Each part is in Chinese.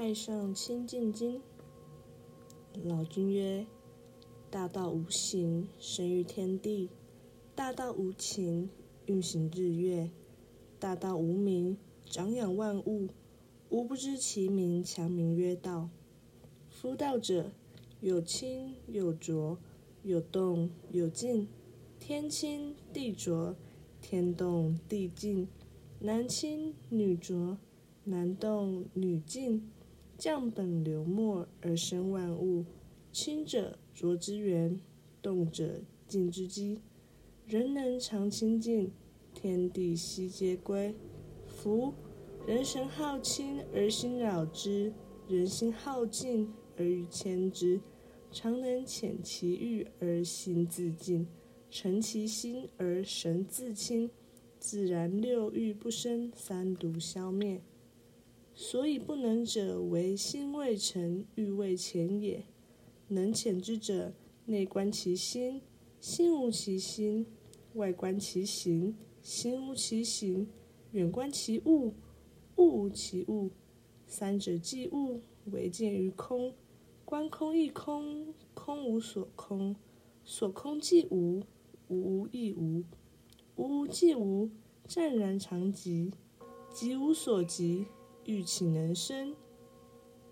太上清净经，老君曰：大道无形，生育天地；大道无情，运行日月；大道无名，长养万物。吾不知其名，强名曰道。夫道者，有清有浊，有动有静。天清地浊，天动地静。男清女浊，男动女静。降本流末而生万物。清者浊之源，动者静之基。人能常清净，天地悉皆归。夫人神好清而心扰之，人心好静而欲牵之。常能遣其欲而心自静，诚其心而神自清，自然六欲不生，三毒消灭。所以不能者，为心未成，欲未浅也。能遣之者，内观其心，心无其心；外观其形，形无其形；远观其物。物无其物，三者即物，唯见于空。观空亦空，空无所空，所空即无，无无亦无，无无即无，湛然常寂，寂无所寂，欲岂能生？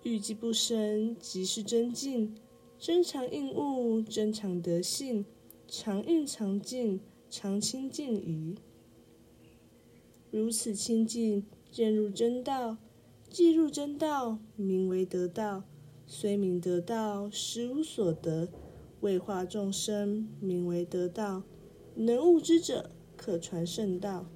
欲既不生，即是真静。真常应物，真常得性，常应常静，常清净矣。如此清净。渐入真道，既入真道，名为得道。虽名得道，实无所得。为化众生，名为得道。能悟之者，可传圣道。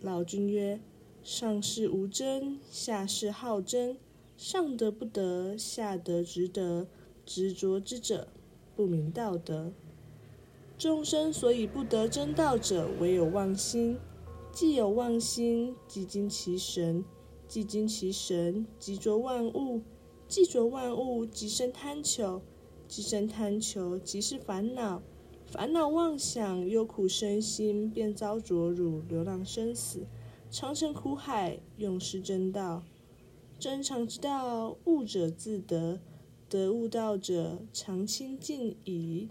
老君曰：上是无真，下是好真。上得不得，下得值得。执着之者，不明道德。众生所以不得真道者，唯有妄心。既有妄心，即惊其神；既惊其神，即着万物；既着万物，即生贪求；即生贪求，即是烦恼。烦恼妄想，忧苦身心，便遭着辱，流浪生死，长城苦海，永失真道。真常之道，悟者自得；得悟道者，常清净矣。